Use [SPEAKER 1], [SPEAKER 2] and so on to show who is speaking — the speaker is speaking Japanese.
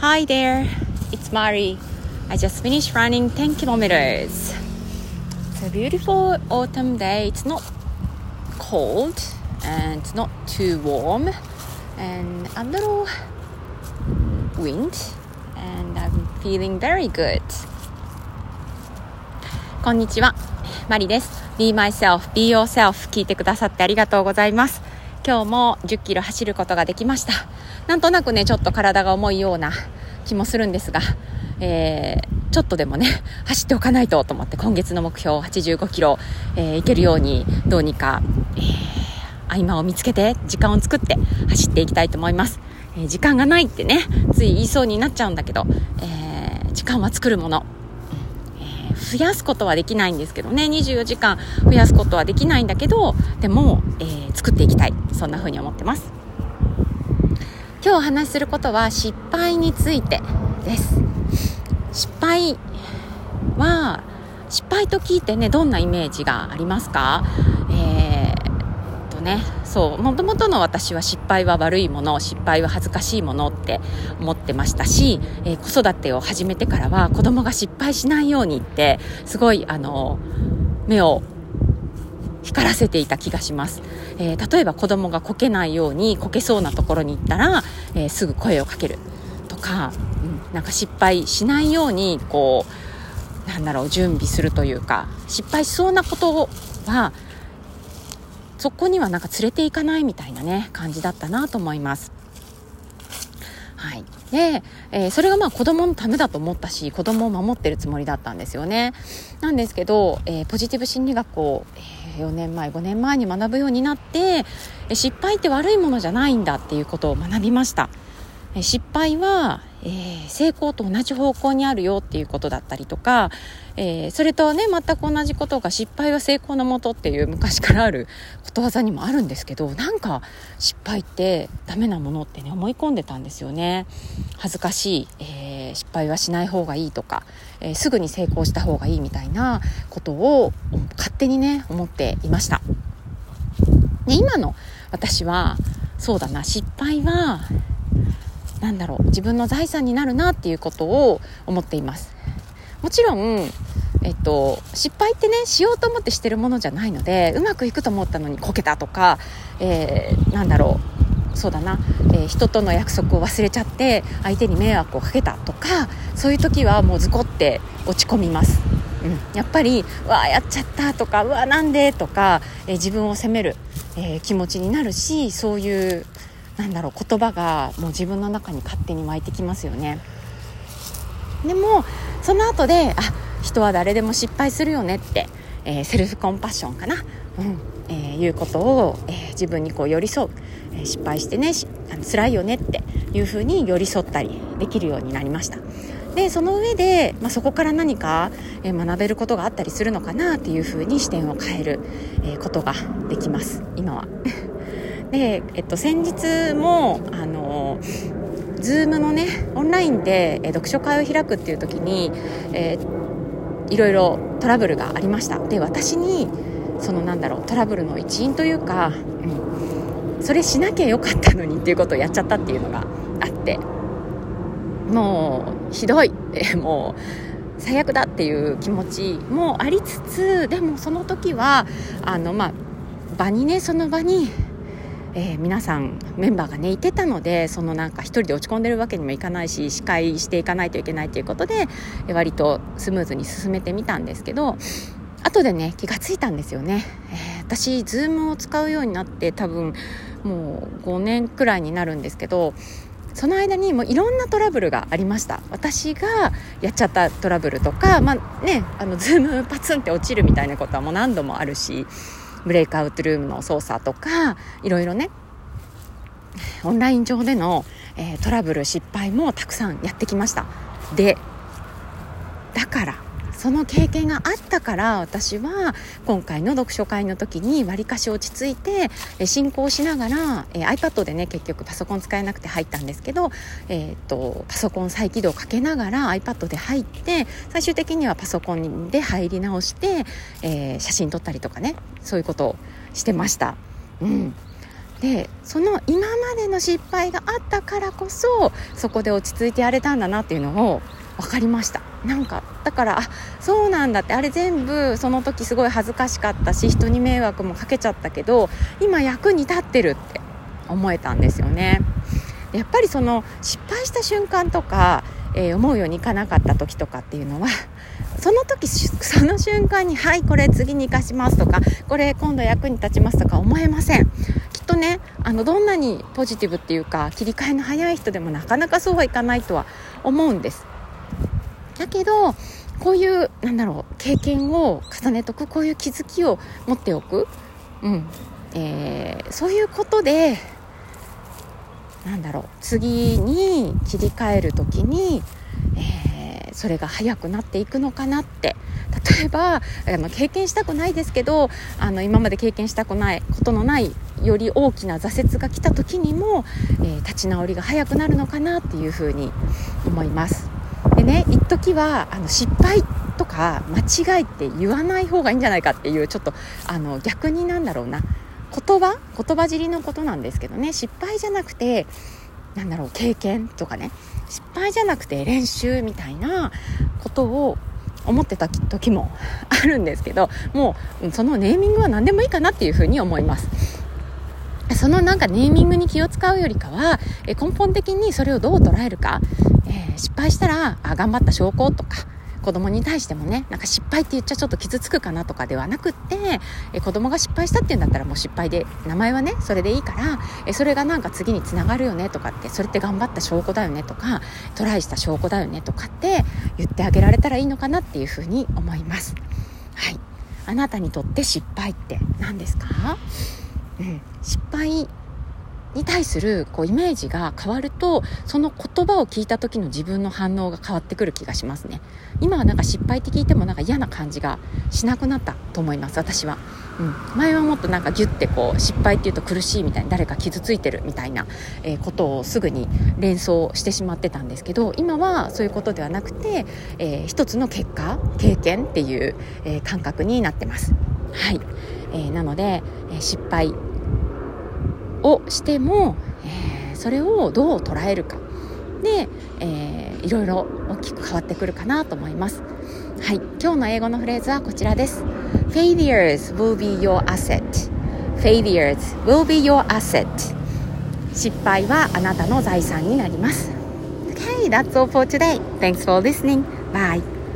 [SPEAKER 1] Hi there, it's Mari. I just finished running 10 kilometers. It's a beautiful autumn day. It's not cold and not too warm and a little wind and I'm feeling very good. こんにちは、マリです。Be myself, be yourself 聞いてくださってありがとうございます。今日も10キロ走ることができました。なんとなくね、ちょっと体が重いような気もするんですが、えー、ちょっとでもね、走っておかないとと思って今月の目標85キロ、えー、行けるようにどうにか、えー、合間を見つけて時間を作って走っていきたいと思います。えー、時間がないってね、つい言いそうになっちゃうんだけど、えー、時間は作るもの。増やすことはできないんですけどね。24時間増やすことはできないんだけどでも、えー、作っていきたい。そんな風に思ってます。今日お話しすることは失敗についてです。失敗は失敗と聞いてねどんなイメージがありますか、ね。そう。もともとの私は失敗は悪いもの失敗は恥ずかしいものって思ってましたし、えー、子育てを始めてからは子供が失敗しないようにってすごいあの目を光らせていた気がします、えー、例えば子供がこけないようにこけそうなところに行ったら、えー、すぐ声をかけるとか、うん、なんか失敗しないようにこうなんだろう準備するというか失敗しそうなことはそこにはなんか連れていかないみたいなね感じだったなと思います。はい、で、えー、それがまあ子供のためだと思ったし子供を守ってるつもりだったんですよね。なんですけど、えー、ポジティブ心理学を、えー、4年前5年前に学ぶようになって、え失敗って悪いものじゃないんだっていうことを学びました、え失敗はえー、成功と同じ方向にあるよっていうことだったりとか、えー、それとね全く同じことが失敗は成功のもとっていう昔からあることわざにもあるんですけどなんか失敗ってダメなものってね思い込んでたんですよね。恥ずかしい、えー、失敗はしない方がいいとか、えすぐに成功した方がいいみたいなことを勝手にね思っていました。で今の私はそうだな失敗はなんだろう自分の財産になるなっていうことを思っていますもちろんえっと、失敗ってねしようと思ってしてるものじゃないのでうまくいくと思ったのにこけたとか、えー、なんだろうそうだな、えー、人との約束を忘れちゃって相手に迷惑をかけたとかそういう時はもうズコって落ち込みます、うん、やっぱり「うわやっちゃった」とか「うわなんで?」とか、えー、自分を責める、え気持ちになるしそういうなんだろう言葉がもう自分の中に勝手に湧いてきますよね。でもその後であ人は誰でも失敗するよねって、えー、セルフコンパッションかな、うん。えー、いうことを、えー、自分にこう寄り添う、え失敗してねあの辛いよねっていうふうに寄り添ったりできるようになりました。でその上で、まあ、そこから何か、え学べることがあったりするのかなっていうふうに視点を変える、えことができます。今は。で、えっと、先日もあの Zoom のねオンラインで、え読書会を開くっていう時に、えー、いろいろトラブルがありました。で私にそのなんだろうトラブルの一因というか、うん、それしなきゃよかったのにっていうことをやっちゃったっていうのがあってもうひどい。もう最悪だっていう気持ちもありつつでもその時はあのまあ場にねその場にえー、皆さんメンバーがねいてたのでそのなんか一人で落ち込んでるわけにもいかないし司会していかないといけないということで、えー、割とスムーズに進めてみたんですけど後でね気がついたんですよね、えー、私 Zoom を使うようになって多分もう5年くらいになるんですけどその間にもいろんなトラブルがありました。私がやっちゃったトラブルとかまあねあのズームパツンって落ちるみたいなことはもう何度もあるしブレイクアウトルームの操作とかいろいろねオンライン上での、えー、トラブル失敗もたくさんやってきました。でだからその経験があったから私は今回の読書会の時にわりかし落ち着いて進行しながら、え iPad でね結局パソコン使えなくて入ったんですけど、えーと、パソコン再起動かけながら iPad で入って最終的にはパソコンで入り直して、えー、写真撮ったりとかねそういうことをしてました。うんでその今までの失敗があったからこそそこで落ち着いてやれたんだなっていうのを分かりましたなんかだからあそうなんだってあれ全部その時すごい恥ずかしかったし人に迷惑もかけちゃったけど今役に立ってるって思えたんですよね。やっぱりその失敗した瞬間とか、えー、思うようにいかなかった時とかっていうのは その時その瞬間に「はいこれ次に生かします」とか「これ今度役に立ちます」とか思えません。きっとねあのどんなにポジティブっていうか切り替えの早い人でもなかなかそうはいかないとは思うんです。だけどこういうなんだろう経験を重ねとくこういう気づきを持っておく、うん。えー、そういうことでなんだろう次に切り替える時に、えー、それが早くなっていくのかなって。例えばあの経験したくないですけどあの今まで経験したくないことのないより大きな挫折が来た時にも、えー、立ち直りが早くなるのかなっていうふうに思います。でね一時はあの失敗とか間違いって言わない方がいいんじゃないかっていうちょっとあの逆になんだろうな。言葉？言葉尻のことなんですけどね。失敗じゃなくてなんだろう経験とかね。失敗じゃなくて練習みたいなことを思ってた時もあるんですけどもうそのネーミングは何でもいいかなっていうふうに思います。そのなんかネーミングに気を使うよりかは根本的にそれをどう捉えるか、えー、失敗したらあ頑張った証拠とか子供に対してもねなんか失敗って言っちゃちょっと傷つくかなとかではなくってえ子供が失敗したっていうんだったらもう失敗で名前はねそれでいいからえそれがなんか次につながるよねとかってそれって頑張った証拠だよねとかトライした証拠だよねとかって言ってあげられたらいいのかなっていうふうに思います。はい。あなたにとって失敗って何ですか、うん、失敗に対するこうイメージが変わるとその言葉を聞いた時の自分の反応が変わってくる気がしますね。今はなんか失敗って聞いてもなんか嫌な感じがしなくなったと思います私は、うん、前はもっとなんかギュッてこう失敗っていうと苦しいみたいな誰か傷ついてるみたいな、えー、ことをすぐに連想してしまってたんですけど今はそういうことではなくて、えー、一つの結果経験っていう、えー、感覚になってます。はい、えー、なので、えー、失敗をしても、えー、それをどう捉えるかで、えー、いろいろ大きく変わってくるかなと思いますはい今日の英語のフレーズはこちらです Failures will be your asset Failures will be your asset 失敗はあなたの財産になります Okay, that's all for today. Thanks for listening. Bye.